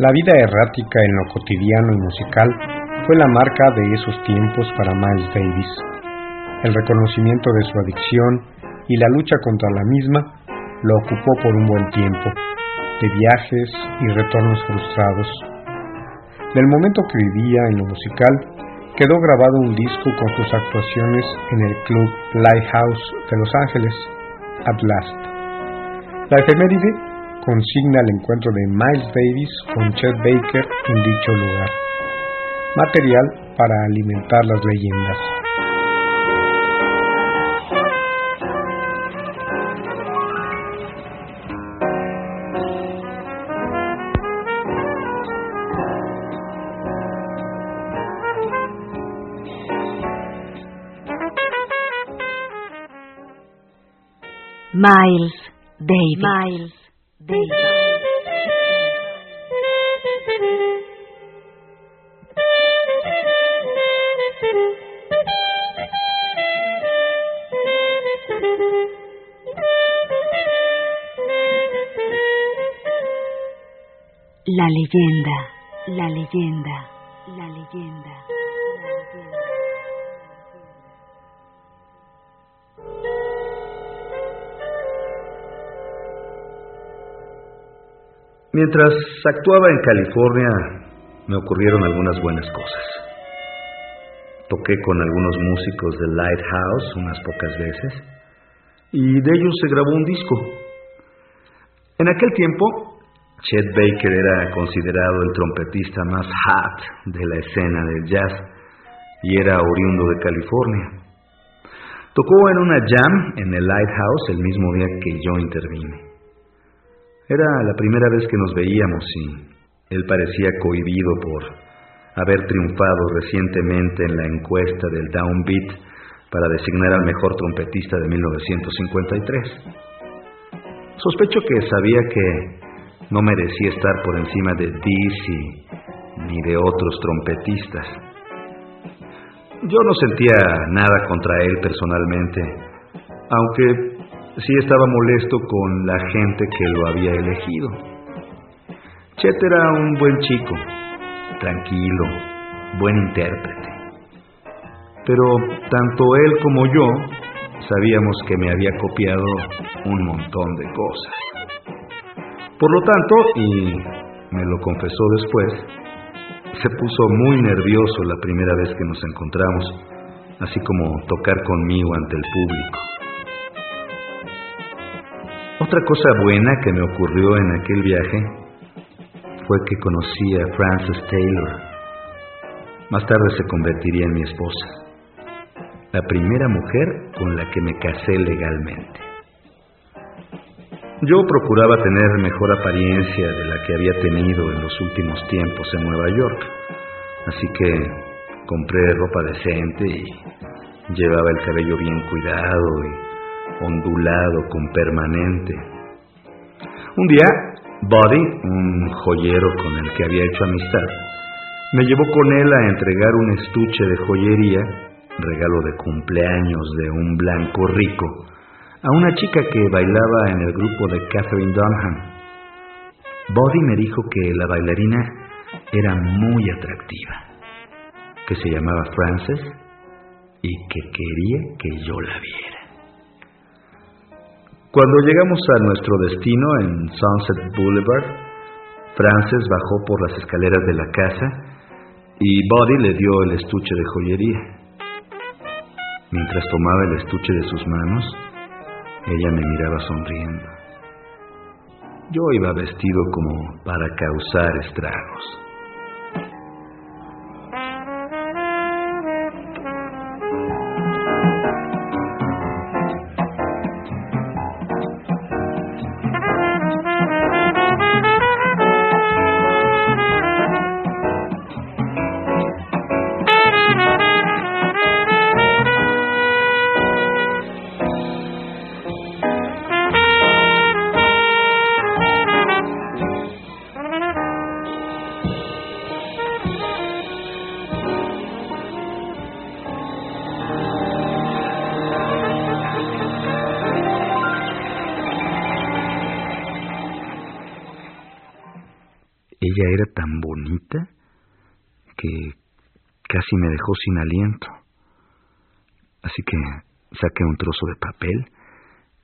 La vida errática en lo cotidiano y musical fue la marca de esos tiempos para Miles Davis. El reconocimiento de su adicción y la lucha contra la misma lo ocupó por un buen tiempo, de viajes y retornos frustrados. Del momento que vivía en lo musical, quedó grabado un disco con sus actuaciones en el club Lighthouse de Los Ángeles, At Last. La efeméride consigna el encuentro de Miles Davis con Chet Baker en dicho lugar. Material para alimentar las leyendas. Miles Davis. Miles. La leyenda, la leyenda, Mientras actuaba en California, me ocurrieron algunas buenas cosas. Toqué con algunos músicos de Lighthouse unas pocas veces y de ellos se grabó un disco. En aquel tiempo, Chet Baker era considerado el trompetista más hot de la escena del jazz y era oriundo de California. Tocó en una jam en el Lighthouse el mismo día que yo intervine. Era la primera vez que nos veíamos y él parecía cohibido por haber triunfado recientemente en la encuesta del Downbeat para designar al mejor trompetista de 1953. Sospecho que sabía que no merecía estar por encima de Dizzy ni de otros trompetistas. Yo no sentía nada contra él personalmente, aunque sí estaba molesto con la gente que lo había elegido. Chet era un buen chico, tranquilo, buen intérprete. Pero tanto él como yo sabíamos que me había copiado un montón de cosas. Por lo tanto, y me lo confesó después, se puso muy nervioso la primera vez que nos encontramos, así como tocar conmigo ante el público. Otra cosa buena que me ocurrió en aquel viaje fue que conocí a Frances Taylor. Más tarde se convertiría en mi esposa, la primera mujer con la que me casé legalmente. Yo procuraba tener mejor apariencia de la que había tenido en los últimos tiempos en Nueva York, así que compré ropa decente y llevaba el cabello bien cuidado y ondulado con permanente. Un día, Buddy, un joyero con el que había hecho amistad, me llevó con él a entregar un estuche de joyería, regalo de cumpleaños de un blanco rico, a una chica que bailaba en el grupo de Catherine Dunham. Buddy me dijo que la bailarina era muy atractiva, que se llamaba Frances y que quería que yo la viera. Cuando llegamos a nuestro destino en Sunset Boulevard, Frances bajó por las escaleras de la casa y Buddy le dio el estuche de joyería. Mientras tomaba el estuche de sus manos, ella me miraba sonriendo. Yo iba vestido como para causar estragos. Sin aliento. Así que saqué un trozo de papel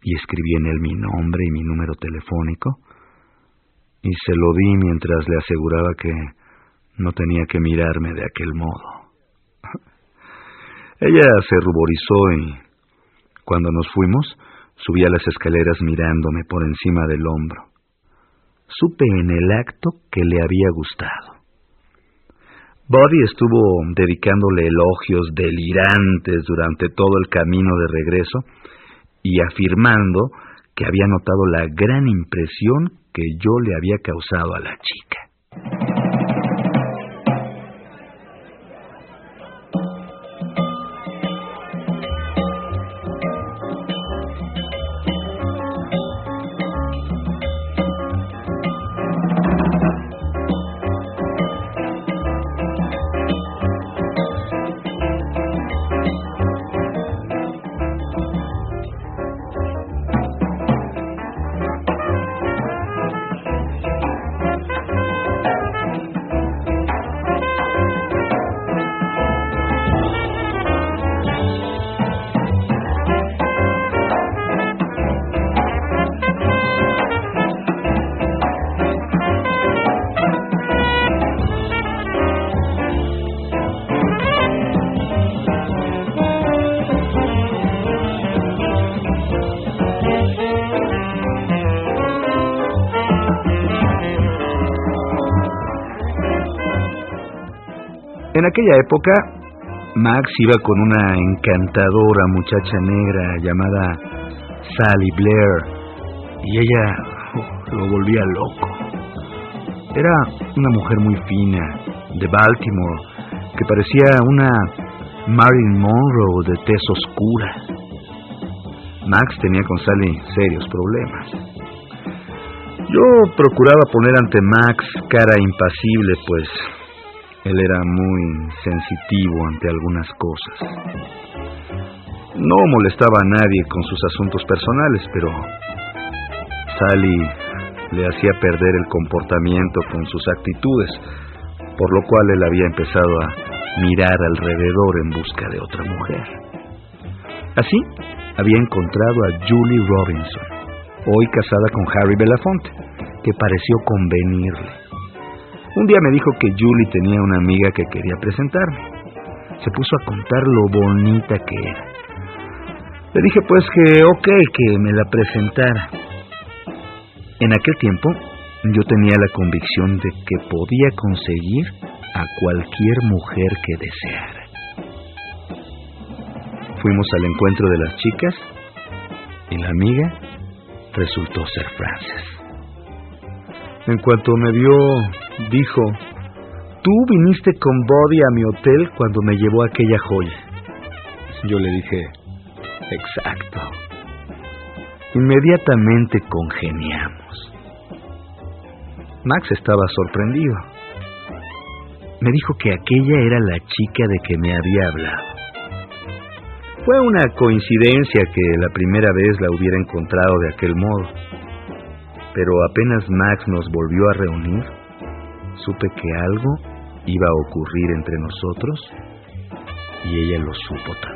y escribí en él mi nombre y mi número telefónico y se lo di mientras le aseguraba que no tenía que mirarme de aquel modo. Ella se ruborizó y cuando nos fuimos subí a las escaleras mirándome por encima del hombro. Supe en el acto que le había gustado. Buddy estuvo dedicándole elogios delirantes durante todo el camino de regreso y afirmando que había notado la gran impresión que yo le había causado a la chica. En aquella época, Max iba con una encantadora muchacha negra llamada Sally Blair y ella oh, lo volvía loco. Era una mujer muy fina, de Baltimore, que parecía una Marilyn Monroe de tez oscura. Max tenía con Sally serios problemas. Yo procuraba poner ante Max cara impasible, pues él era muy sensitivo ante algunas cosas. No molestaba a nadie con sus asuntos personales, pero Sally le hacía perder el comportamiento con sus actitudes, por lo cual él había empezado a mirar alrededor en busca de otra mujer. Así, había encontrado a Julie Robinson, hoy casada con Harry Belafonte, que pareció convenirle. Un día me dijo que Julie tenía una amiga que quería presentarme. Se puso a contar lo bonita que era. Le dije pues que ok, que me la presentara. En aquel tiempo yo tenía la convicción de que podía conseguir a cualquier mujer que deseara. Fuimos al encuentro de las chicas y la amiga resultó ser Frances. En cuanto me vio, dijo, tú viniste con Body a mi hotel cuando me llevó aquella joya. Yo le dije, exacto. Inmediatamente congeniamos. Max estaba sorprendido. Me dijo que aquella era la chica de que me había hablado. Fue una coincidencia que la primera vez la hubiera encontrado de aquel modo pero apenas Max nos volvió a reunir, supe que algo iba a ocurrir entre nosotros y ella lo supo también.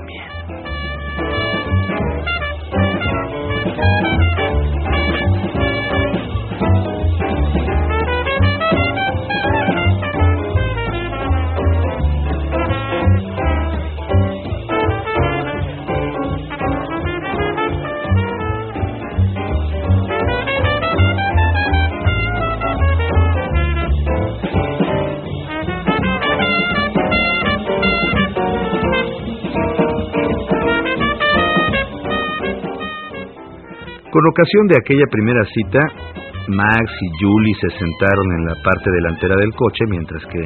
Con ocasión de aquella primera cita, Max y Julie se sentaron en la parte delantera del coche mientras que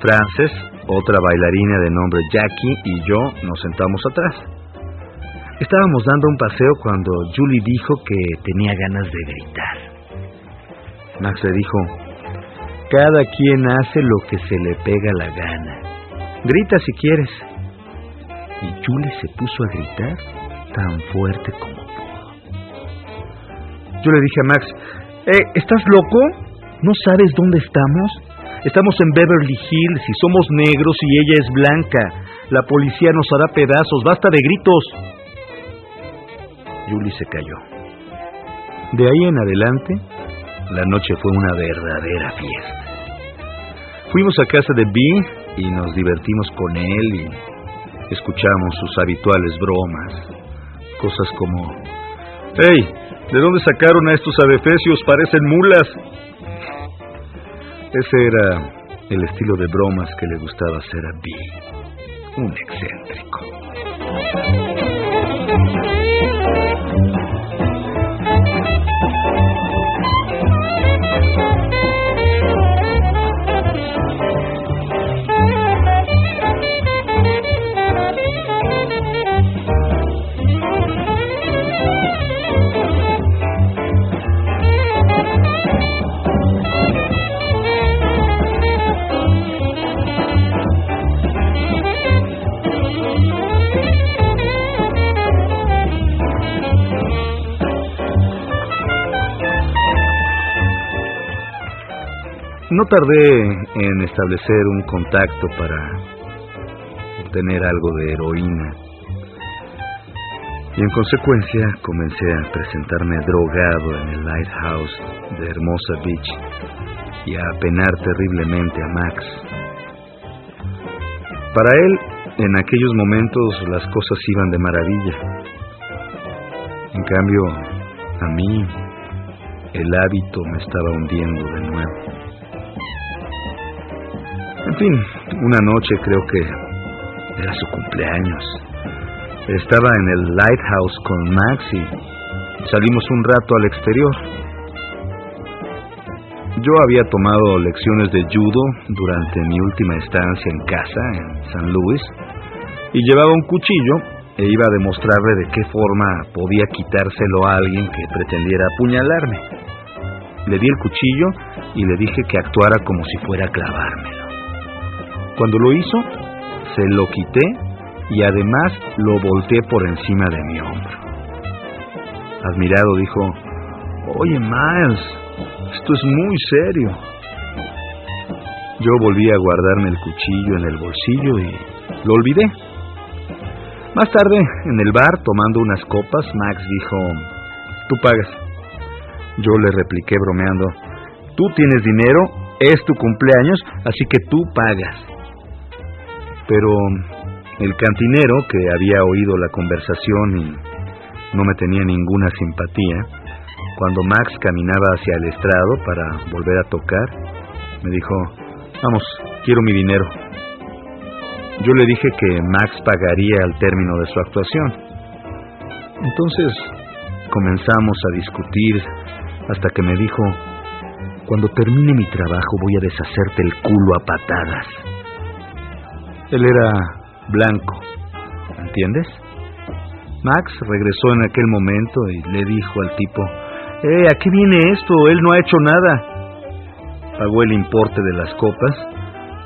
Frances, otra bailarina de nombre Jackie y yo nos sentamos atrás. Estábamos dando un paseo cuando Julie dijo que tenía ganas de gritar. Max le dijo, cada quien hace lo que se le pega la gana. Grita si quieres. Y Julie se puso a gritar tan fuerte como yo le dije a Max, eh, ¿estás loco? ¿No sabes dónde estamos? Estamos en Beverly Hills y somos negros y ella es blanca. La policía nos hará pedazos. Basta de gritos. Julie se cayó. De ahí en adelante, la noche fue una verdadera fiesta. Fuimos a casa de B y nos divertimos con él y escuchamos sus habituales bromas. Cosas como, ¡Hey! ¿De dónde sacaron a estos adefesios? Parecen mulas. Ese era el estilo de bromas que le gustaba hacer a Bill, un excéntrico. No tardé en establecer un contacto para obtener algo de heroína. Y en consecuencia comencé a presentarme drogado en el Lighthouse de Hermosa Beach y a apenar terriblemente a Max. Para él, en aquellos momentos las cosas iban de maravilla. En cambio, a mí, el hábito me estaba hundiendo de nuevo. En fin, una noche creo que era su cumpleaños. Estaba en el Lighthouse con Max y salimos un rato al exterior. Yo había tomado lecciones de judo durante mi última estancia en casa en San Luis y llevaba un cuchillo e iba a demostrarle de qué forma podía quitárselo a alguien que pretendiera apuñalarme. Le di el cuchillo y le dije que actuara como si fuera a clavármelo. Cuando lo hizo, se lo quité y además lo volteé por encima de mi hombro. Admirado dijo, Oye Miles, esto es muy serio. Yo volví a guardarme el cuchillo en el bolsillo y lo olvidé. Más tarde, en el bar, tomando unas copas, Max dijo, Tú pagas. Yo le repliqué bromeando, Tú tienes dinero, es tu cumpleaños, así que tú pagas. Pero el cantinero, que había oído la conversación y no me tenía ninguna simpatía, cuando Max caminaba hacia el estrado para volver a tocar, me dijo, vamos, quiero mi dinero. Yo le dije que Max pagaría al término de su actuación. Entonces comenzamos a discutir hasta que me dijo, cuando termine mi trabajo voy a deshacerte el culo a patadas. Él era blanco, ¿entiendes? Max regresó en aquel momento y le dijo al tipo, ¡Eh, ¿a qué viene esto? Él no ha hecho nada. Pagó el importe de las copas,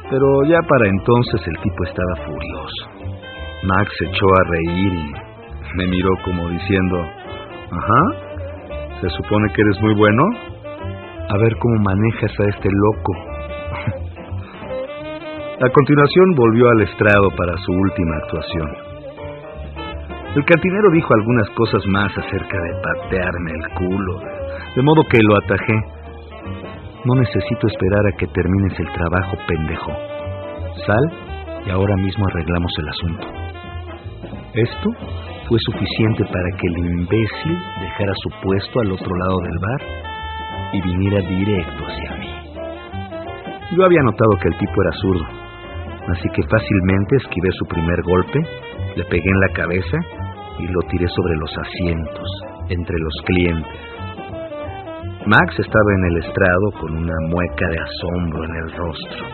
pero ya para entonces el tipo estaba furioso. Max se echó a reír y me miró como diciendo, Ajá, se supone que eres muy bueno. A ver cómo manejas a este loco. A continuación volvió al estrado para su última actuación. El cantinero dijo algunas cosas más acerca de patearme el culo, de modo que lo atajé. No necesito esperar a que termines el trabajo, pendejo. Sal y ahora mismo arreglamos el asunto. Esto fue suficiente para que el imbécil dejara su puesto al otro lado del bar y viniera directo hacia mí. Yo había notado que el tipo era zurdo así que fácilmente esquivé su primer golpe, le pegué en la cabeza y lo tiré sobre los asientos, entre los clientes. Max estaba en el estrado con una mueca de asombro en el rostro.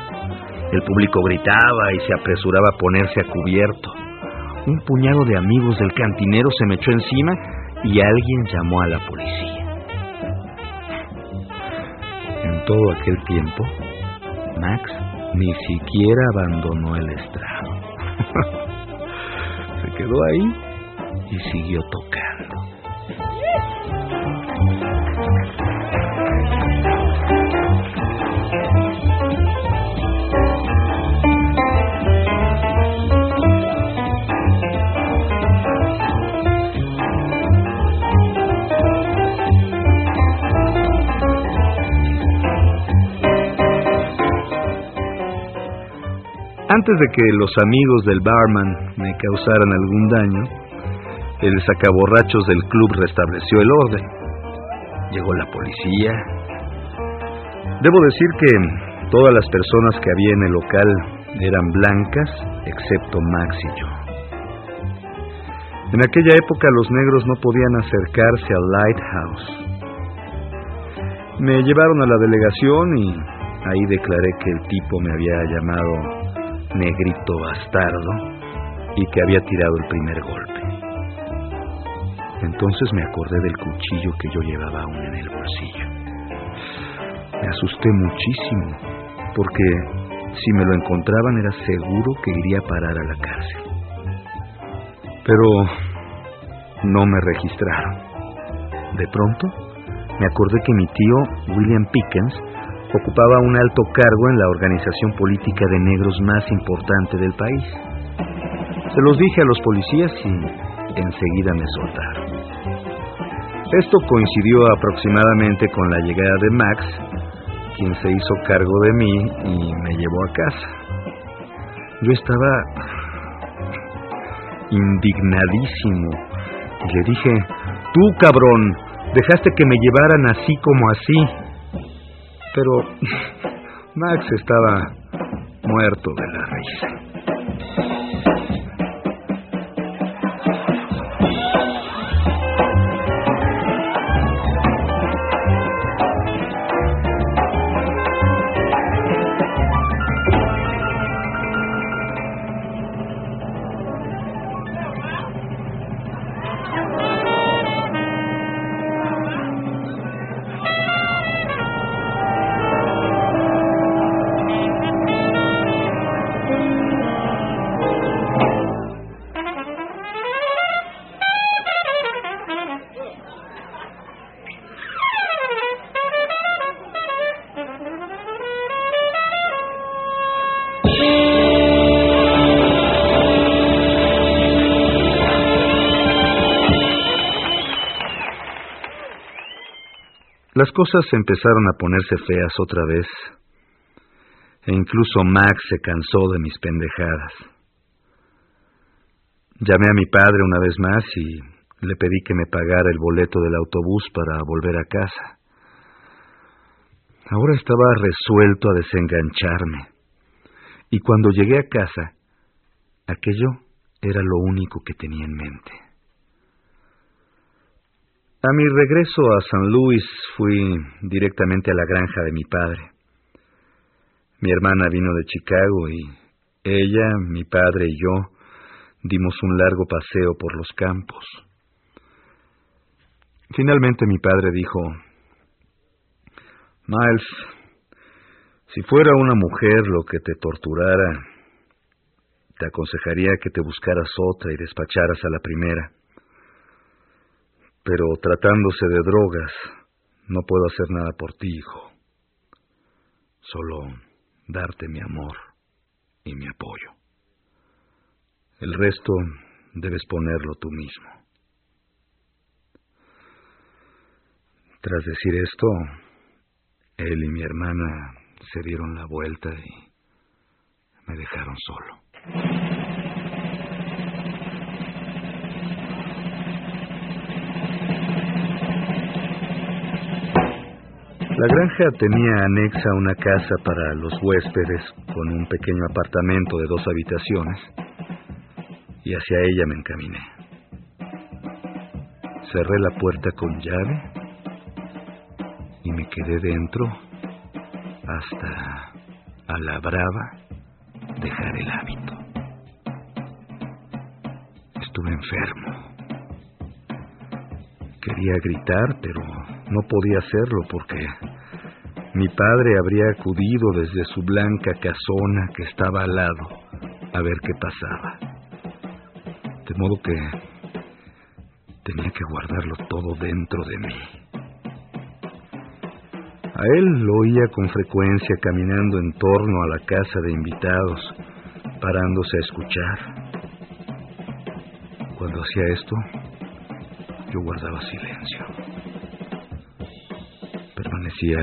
El público gritaba y se apresuraba a ponerse a cubierto. Un puñado de amigos del cantinero se me echó encima y alguien llamó a la policía. En todo aquel tiempo, Max ni siquiera abandonó el estrado. Se quedó ahí y siguió tocando. Antes de que los amigos del barman me causaran algún daño, el sacaborrachos del club restableció el orden. Llegó la policía. Debo decir que todas las personas que había en el local eran blancas, excepto Max y yo. En aquella época los negros no podían acercarse al Lighthouse. Me llevaron a la delegación y ahí declaré que el tipo me había llamado negrito bastardo y que había tirado el primer golpe. Entonces me acordé del cuchillo que yo llevaba aún en el bolsillo. Me asusté muchísimo, porque si me lo encontraban era seguro que iría a parar a la cárcel. Pero no me registraron. De pronto, me acordé que mi tío, William Pickens, ocupaba un alto cargo en la organización política de negros más importante del país. Se los dije a los policías y enseguida me soltaron. Esto coincidió aproximadamente con la llegada de Max, quien se hizo cargo de mí y me llevó a casa. Yo estaba indignadísimo y le dije, tú cabrón, dejaste que me llevaran así como así pero Max estaba muerto de la risa. Las cosas empezaron a ponerse feas otra vez, e incluso Max se cansó de mis pendejadas. Llamé a mi padre una vez más y le pedí que me pagara el boleto del autobús para volver a casa. Ahora estaba resuelto a desengancharme, y cuando llegué a casa, aquello era lo único que tenía en mente. A mi regreso a San Luis fui directamente a la granja de mi padre. Mi hermana vino de Chicago y ella, mi padre y yo dimos un largo paseo por los campos. Finalmente mi padre dijo, Miles, si fuera una mujer lo que te torturara, te aconsejaría que te buscaras otra y despacharas a la primera pero tratándose de drogas, no puedo hacer nada por ti, hijo. Solo darte mi amor y mi apoyo. El resto debes ponerlo tú mismo. Tras decir esto, él y mi hermana se dieron la vuelta y me dejaron solo. La granja tenía anexa una casa para los huéspedes con un pequeño apartamento de dos habitaciones y hacia ella me encaminé. Cerré la puerta con llave y me quedé dentro hasta a la brava dejar el hábito. Estuve enfermo. Quería gritar, pero no podía hacerlo porque mi padre habría acudido desde su blanca casona que estaba al lado a ver qué pasaba. De modo que tenía que guardarlo todo dentro de mí. A él lo oía con frecuencia caminando en torno a la casa de invitados, parándose a escuchar. Cuando hacía esto, yo guardaba silencio. Permanecía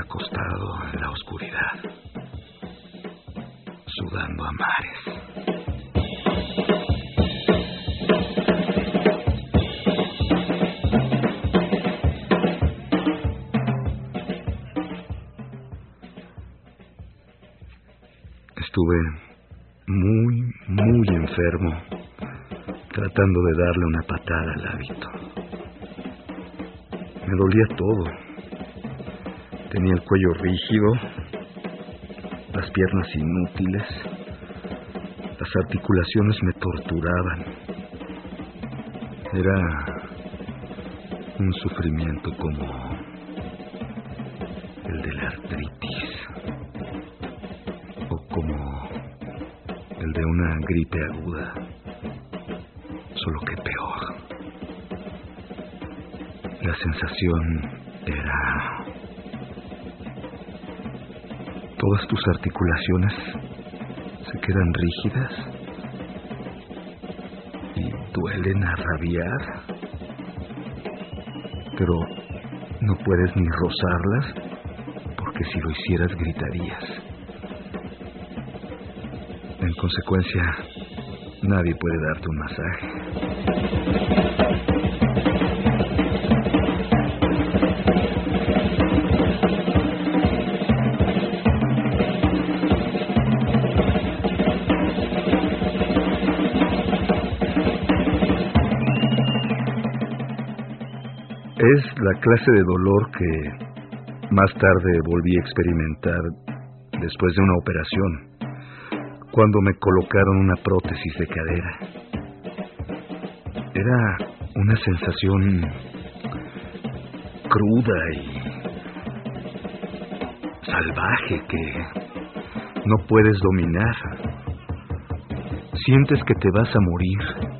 acostado en la oscuridad. sudando a mares. Estuve muy, muy enfermo, tratando de darle una patada al hábito. Me dolía todo. Tenía el cuello rígido, las piernas inútiles, las articulaciones me torturaban. Era un sufrimiento como el de la artritis o como el de una gripe aguda, sensación era... Todas tus articulaciones se quedan rígidas y duelen a rabiar, pero no puedes ni rozarlas porque si lo hicieras gritarías. En consecuencia, nadie puede darte un masaje. La clase de dolor que más tarde volví a experimentar después de una operación, cuando me colocaron una prótesis de cadera. Era una sensación cruda y salvaje que no puedes dominar. Sientes que te vas a morir.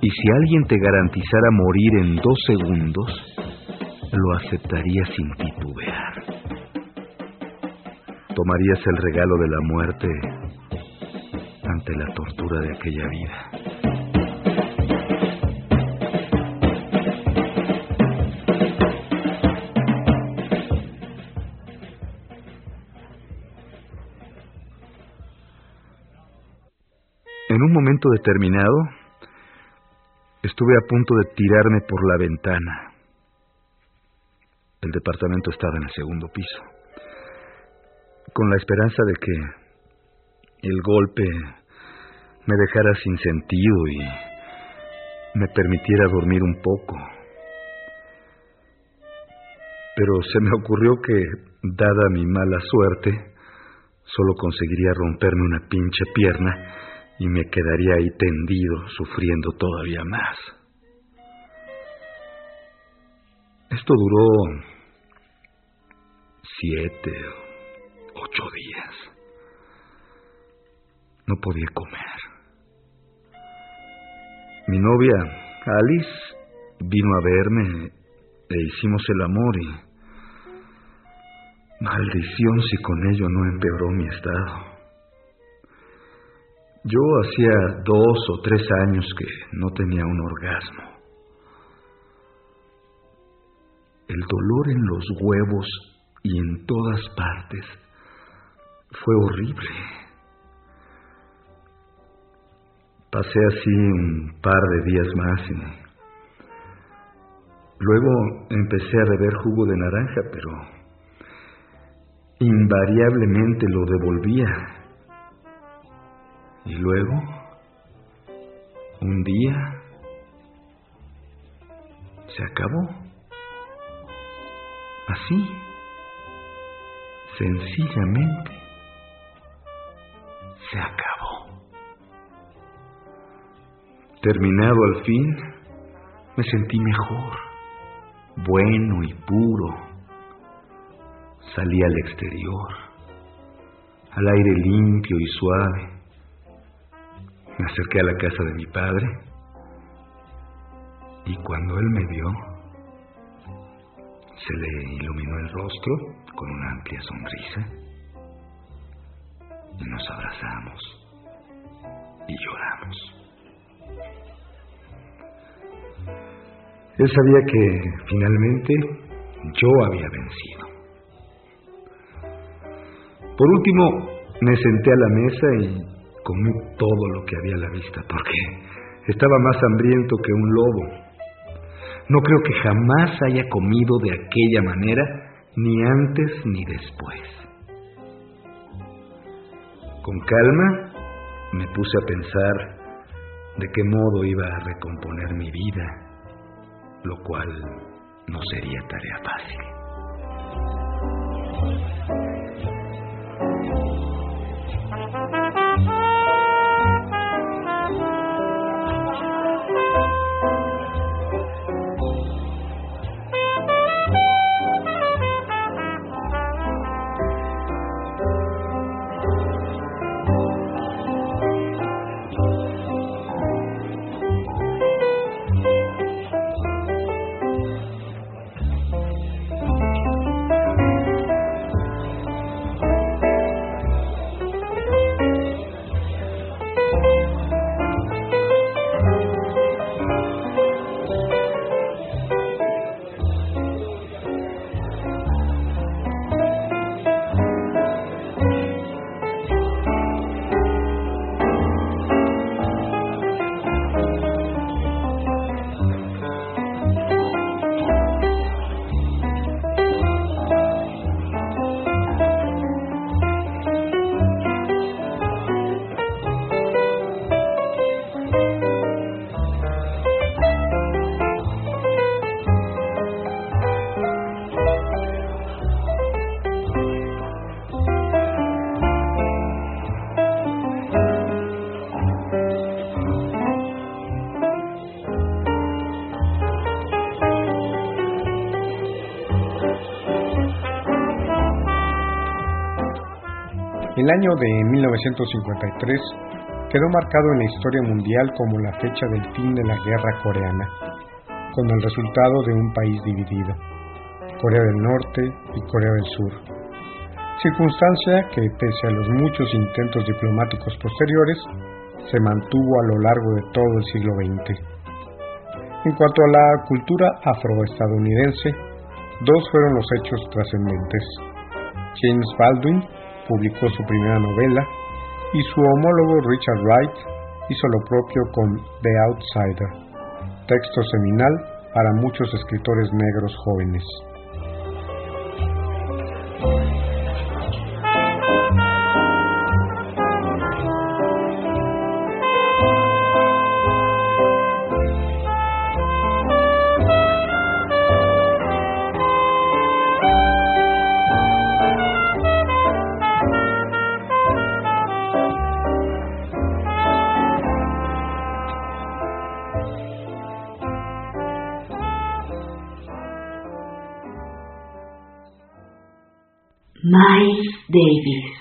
Y si alguien te garantizara morir en dos segundos, lo aceptaría sin titubear. Tomarías el regalo de la muerte ante la tortura de aquella vida. En un momento determinado, estuve a punto de tirarme por la ventana. El departamento estaba en el segundo piso, con la esperanza de que el golpe me dejara sin sentido y me permitiera dormir un poco. Pero se me ocurrió que, dada mi mala suerte, solo conseguiría romperme una pinche pierna y me quedaría ahí tendido, sufriendo todavía más. Esto duró siete, ocho días. No podía comer. Mi novia, Alice, vino a verme e hicimos el amor y... Maldición si con ello no empeoró mi estado. Yo hacía dos o tres años que no tenía un orgasmo. El dolor en los huevos y en todas partes fue horrible. Pasé así un par de días más y luego empecé a beber jugo de naranja, pero invariablemente lo devolvía. Y luego, un día, se acabó. Así, sencillamente, se acabó. Terminado al fin, me sentí mejor, bueno y puro. Salí al exterior, al aire limpio y suave me acerqué a la casa de mi padre y cuando él me vio, se le iluminó el rostro con una amplia sonrisa y nos abrazamos y lloramos. Él sabía que finalmente yo había vencido. Por último, Me senté a la mesa y comí todo lo que había a la vista, porque estaba más hambriento que un lobo. No creo que jamás haya comido de aquella manera, ni antes ni después. Con calma me puse a pensar de qué modo iba a recomponer mi vida, lo cual no sería tarea fácil. El año de 1953 quedó marcado en la historia mundial como la fecha del fin de la guerra coreana, con el resultado de un país dividido, Corea del Norte y Corea del Sur. Circunstancia que, pese a los muchos intentos diplomáticos posteriores, se mantuvo a lo largo de todo el siglo XX. En cuanto a la cultura afroestadounidense, dos fueron los hechos trascendentes. James Baldwin publicó su primera novela y su homólogo Richard Wright hizo lo propio con The Outsider, texto seminal para muchos escritores negros jóvenes. Miles Davis.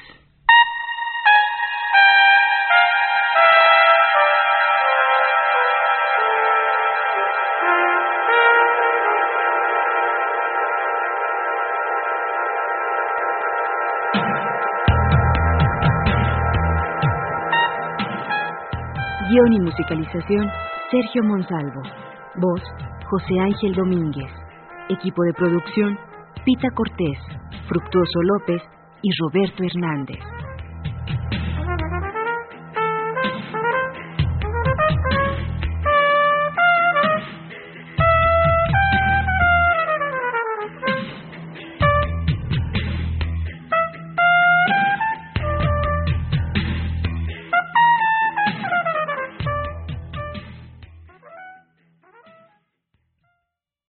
Guión y musicalización, Sergio Monsalvo. Voz, José Ángel Domínguez. Equipo de producción, Pita Cortés. Fructuoso López y Roberto Hernández.